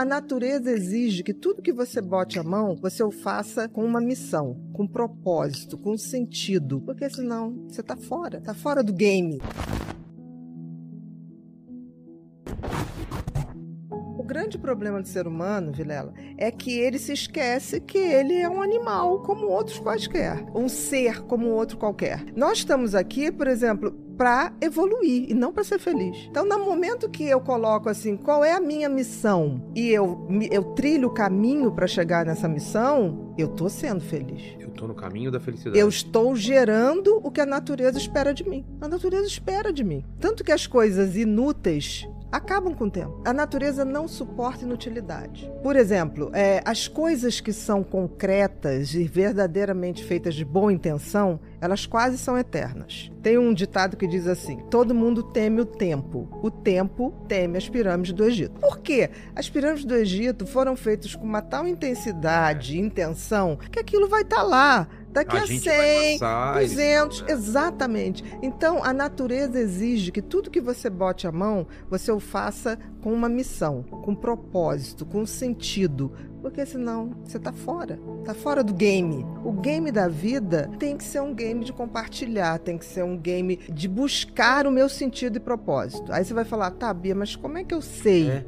A natureza exige que tudo que você bote a mão, você o faça com uma missão, com propósito, com sentido, porque senão você está fora, está fora do game. O grande problema do ser humano, Vilela, é que ele se esquece que ele é um animal como outros quaisquer, um ser como outro qualquer. Nós estamos aqui, por exemplo, para evoluir e não para ser feliz. Então, no momento que eu coloco assim, qual é a minha missão e eu, eu trilho o caminho para chegar nessa missão, eu tô sendo feliz. Eu tô no caminho da felicidade. Eu estou gerando o que a natureza espera de mim. A natureza espera de mim. Tanto que as coisas inúteis acabam com o tempo. A natureza não suporta inutilidade. Por exemplo, é, as coisas que são concretas e verdadeiramente feitas de boa intenção, elas quase são eternas. Tem um ditado que diz assim: todo mundo teme o tempo, o tempo teme as pirâmides do Egito. Por quê? As pirâmides do Egito foram feitas com uma tal intensidade e intenção que aquilo vai estar tá lá daqui a, a 100, passar, 200, né? exatamente. Então, a natureza exige que tudo que você bote a mão, você o faça com uma missão, com propósito, com sentido, porque senão você está fora, está fora do game. O game da vida tem que ser um game de compartilhar, tem que ser um game de buscar o meu sentido e propósito. Aí você vai falar, tá, Bia, mas como é que eu sei? É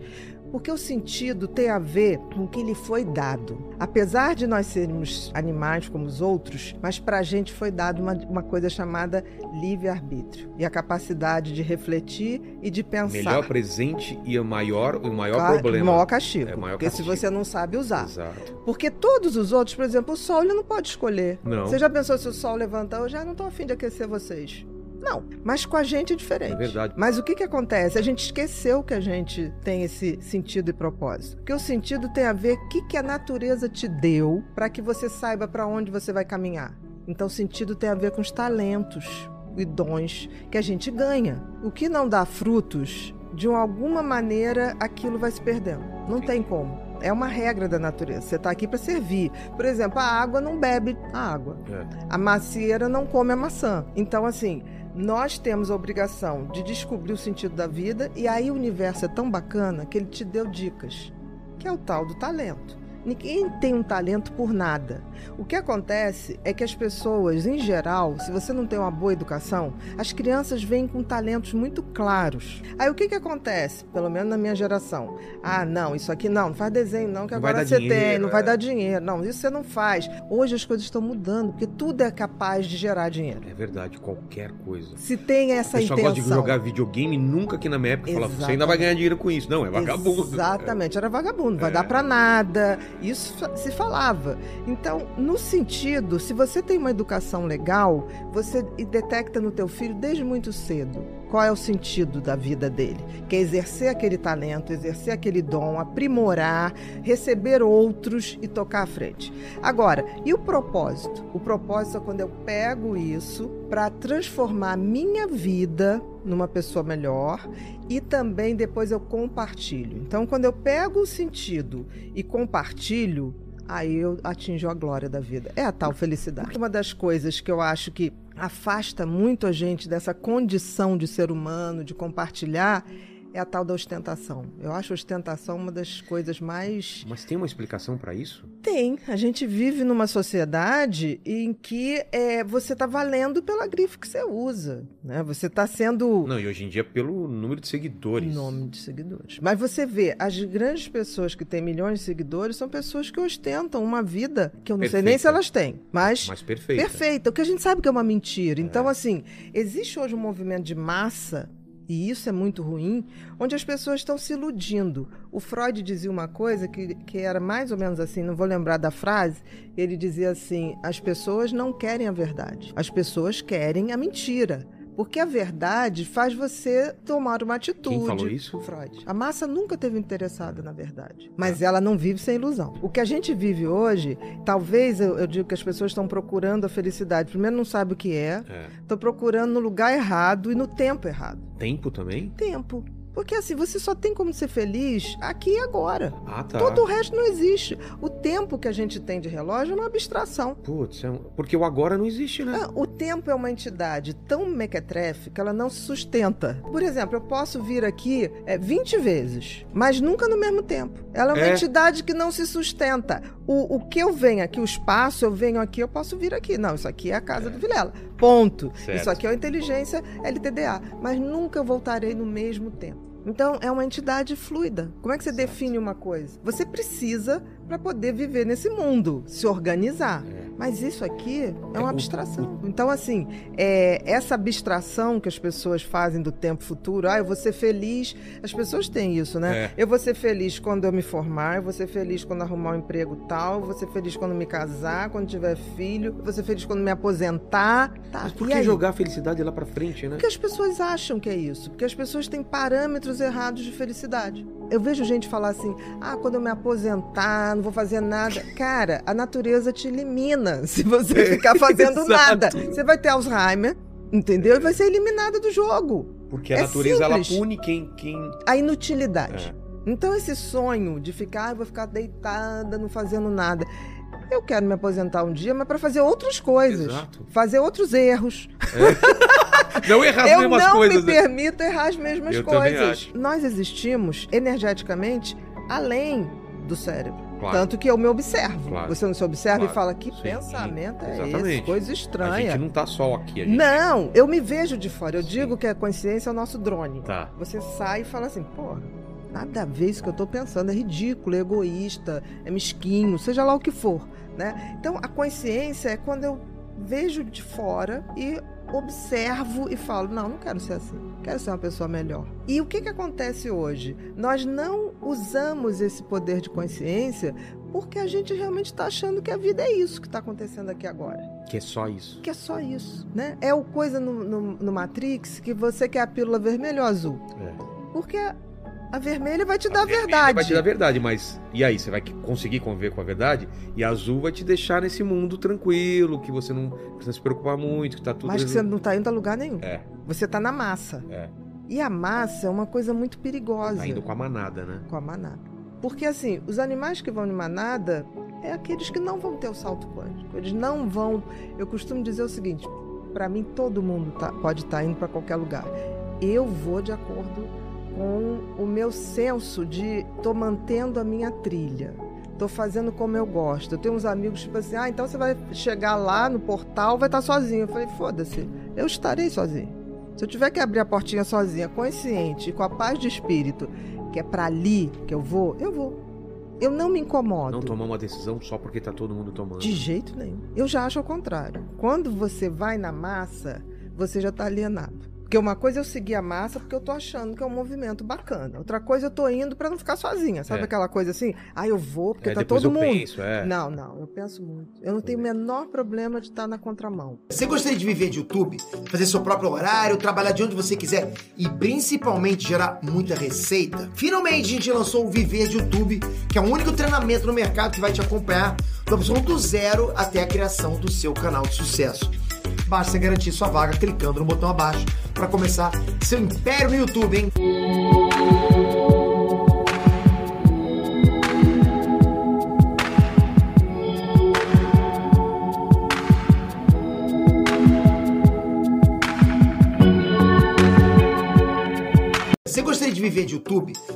porque o sentido tem a ver com o que lhe foi dado. Apesar de nós sermos animais como os outros, mas para a gente foi dado uma, uma coisa chamada livre-arbítrio e a capacidade de refletir e de pensar. Melhor presente e o maior, o maior claro, problema. O maior castigo. É, maior porque castigo. se você não sabe usar. Exato. Porque todos os outros, por exemplo, o sol ele não pode escolher. Não. Você já pensou se o sol levantar? Eu já não estou afim de aquecer vocês. Não, mas com a gente é diferente. É verdade. Mas o que, que acontece? A gente esqueceu que a gente tem esse sentido e propósito. Porque o sentido tem a ver o que, que a natureza te deu para que você saiba para onde você vai caminhar. Então, o sentido tem a ver com os talentos e dons que a gente ganha. O que não dá frutos, de alguma maneira, aquilo vai se perdendo. Não tem como. É uma regra da natureza. Você está aqui para servir. Por exemplo, a água não bebe a água. É. A macieira não come a maçã. Então, assim, nós temos a obrigação de descobrir o sentido da vida e aí o universo é tão bacana que ele te deu dicas, que é o tal do talento. Ninguém tem um talento por nada. O que acontece é que as pessoas, em geral, se você não tem uma boa educação, as crianças vêm com talentos muito claros. Aí o que, que acontece? Pelo menos na minha geração. Ah, não, isso aqui não, não faz desenho não, que não agora você dinheiro, tem, não é. vai dar dinheiro. Não, isso você não faz. Hoje as coisas estão mudando, porque tudo é capaz de gerar dinheiro. É verdade, qualquer coisa. Se tem essa intenção. Eu gosta de jogar videogame, nunca que na minha época falava, você ainda vai ganhar dinheiro com isso. Não, é vagabundo. Exatamente, era vagabundo, não vai é. dar para nada. Isso se falava. Então, no sentido, se você tem uma educação legal, você detecta no teu filho desde muito cedo qual é o sentido da vida dele, que é exercer aquele talento, exercer aquele dom, aprimorar, receber outros e tocar à frente. Agora, e o propósito? O propósito é quando eu pego isso para transformar minha vida numa pessoa melhor e também depois eu compartilho. Então, quando eu pego o sentido e compartilho, aí eu atinjo a glória da vida. É a tal felicidade. Uma das coisas que eu acho que afasta muito a gente dessa condição de ser humano, de compartilhar, é a tal da ostentação. Eu acho a ostentação uma das coisas mais. Mas tem uma explicação para isso? Tem. A gente vive numa sociedade em que é, você está valendo pela grife que você usa. Né? Você está sendo. Não, e hoje em dia pelo número de seguidores. Nome de seguidores. Mas você vê, as grandes pessoas que têm milhões de seguidores são pessoas que ostentam uma vida que eu não perfeita. sei nem se elas têm. Mas. Mas perfeita. Perfeita. O que a gente sabe que é uma mentira. É. Então, assim, existe hoje um movimento de massa e isso é muito ruim, onde as pessoas estão se iludindo. O Freud dizia uma coisa que, que era mais ou menos assim, não vou lembrar da frase, ele dizia assim: as pessoas não querem a verdade, as pessoas querem a mentira Porque a verdade faz você tomar uma atitude. Quem falou isso? Freud. A massa nunca teve interessada na verdade. Mas ela não vive sem ilusão. O que a gente vive hoje, talvez eu, eu digo que as pessoas estão procurando a felicidade. Primeiro, não sabe o que é. Estão É. procurando no lugar errado e no tempo errado. Tempo também? Tempo. Porque assim, você só tem como ser feliz aqui e agora. Ah, tá. Todo o resto não existe. O tempo que a gente tem de relógio é uma abstração. Putz, é um... porque o agora não existe, né? Ah, O tempo é uma entidade tão mequetrefe que ela não se sustenta. Por exemplo, eu posso vir aqui é, 20 vezes, mas nunca no mesmo tempo. Ela é uma É. entidade que não se sustenta. O, o que eu venho aqui, o espaço, eu venho aqui, eu posso vir aqui. Não, isso aqui é a casa do Vilela. Ponto. Certo. Isso aqui é a inteligência LTDA. Mas nunca voltarei no mesmo tempo. Então, é uma entidade fluida. Como é que você define uma coisa? Você precisa para poder viver nesse mundo, se organizar. É. Mas isso aqui é É, uma o- abstração. Então, assim, é, essa abstração que as pessoas fazem do tempo futuro, ah, eu vou ser feliz. As pessoas têm isso, né? É. Eu vou ser feliz quando eu me formar, eu vou ser feliz quando arrumar um emprego tal, eu vou ser feliz quando me casar, quando tiver filho, eu vou ser feliz quando me aposentar. Tá, Mas por que jogar a felicidade lá pra frente, né? Porque as pessoas acham que é isso. Porque as pessoas têm parâmetros errados de felicidade. Eu vejo gente falar assim: ah, quando eu me aposentar, não vou fazer nada. Cara, a natureza te elimina se você ficar fazendo nada. Você vai ter Alzheimer, entendeu? E vai ser eliminada do jogo. Porque a É natureza ela simples. pune quem. quem... A inutilidade. É. Então, esse sonho de ficar, ah, eu vou ficar deitada, não fazendo nada. Eu quero me aposentar um dia, mas para fazer outras coisas. Exato. Fazer outros erros. Não errar as eu mesmas não coisas. me né? permito errar as mesmas Eu coisas. Nós existimos energeticamente além do cérebro. Claro. Tanto que eu me observo. Claro. Você não se observa Claro. e fala, que Sim, pensamento é exatamente. esse? Coisa A estranha. gente não tá só aqui, a gente. Não, eu me vejo de fora. Eu Sim. digo que a consciência é o nosso drone. Tá. Você sai e fala assim, porra, nada a ver isso que eu tô pensando, é ridículo, é egoísta, é mesquinho, seja lá o que for, né? Então, a consciência é quando eu vejo de fora e observo e falo, não, não quero ser assim, quero ser uma pessoa melhor. E o que que acontece hoje? Nós não usamos esse poder de consciência porque a gente realmente está achando que a vida é isso que está acontecendo aqui agora Que é só isso. que é só isso, né? É o coisa no, no, no Matrix que você quer a pílula vermelha ou azul. É. Porque a, a vermelha vai te dar a vermelha verdade. Vai te dar a verdade, mas e aí? Você vai conseguir conviver com a verdade? E a azul vai te deixar nesse mundo tranquilo, que você não precisa se preocupar muito, que tá tudo. Mas que você não tá indo a lugar nenhum. É, Você tá na massa. é. E a massa é uma coisa muito perigosa Tá indo com a manada, né? com a manada. Porque assim, os animais que vão em manada é aqueles que não vão ter o salto quântico. Eles não vão. Eu costumo dizer o seguinte: para mim todo mundo tá- pode estar indo para qualquer lugar. Eu vou de acordo com o meu senso de tô mantendo a minha trilha. Tô fazendo como eu gosto. Eu tenho uns amigos tipo assim: "Ah, então você vai chegar lá no portal, vai estar sozinho". Eu falei: "Foda-se, eu estarei sozinho". Se eu tiver que abrir a portinha sozinha, consciente com a paz de espírito, que é para ali que eu vou, eu vou. Eu não me incomodo. Não tomar uma decisão só porque tá todo mundo tomando. De jeito nenhum. Eu já acho ao contrário. Quando você vai na massa, você já está alienado. Porque uma coisa é eu seguir a massa porque eu tô achando que é um movimento bacana. Outra coisa eu tô indo para não ficar sozinha. Sabe É. aquela coisa assim? Ah, eu vou porque É, tá todo eu mundo. penso, é. Não, não, eu penso muito. Eu não tenho o menor problema de estar na contramão. Você gostaria de viver de YouTube, fazer seu próprio horário, trabalhar de onde você quiser e principalmente gerar muita receita? Finalmente a gente lançou o Viver de YouTube, que é o único treinamento no mercado que vai te acompanhar do absoluto zero até a criação do seu canal de sucesso. Basta garantir sua vaga clicando no botão abaixo para começar seu império no YouTube, hein? Você gostaria de viver de YouTube,